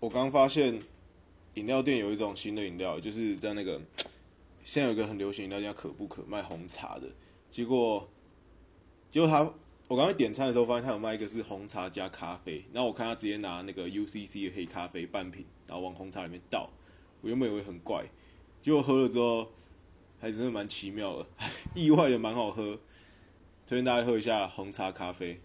我刚发现饮料店有一种新的饮料，就是在那个现在有一个很流行饮料叫可不可卖红茶的，结果结果他我刚才点餐的时候发现他有卖一个是红茶加咖啡，然后我看他直接拿那个 UCC 的黑咖啡半瓶，然后往红茶里面倒，我原本以为很怪，结果喝了之后还真的蛮奇妙的，意外的蛮好喝，推荐大家喝一下红茶咖啡。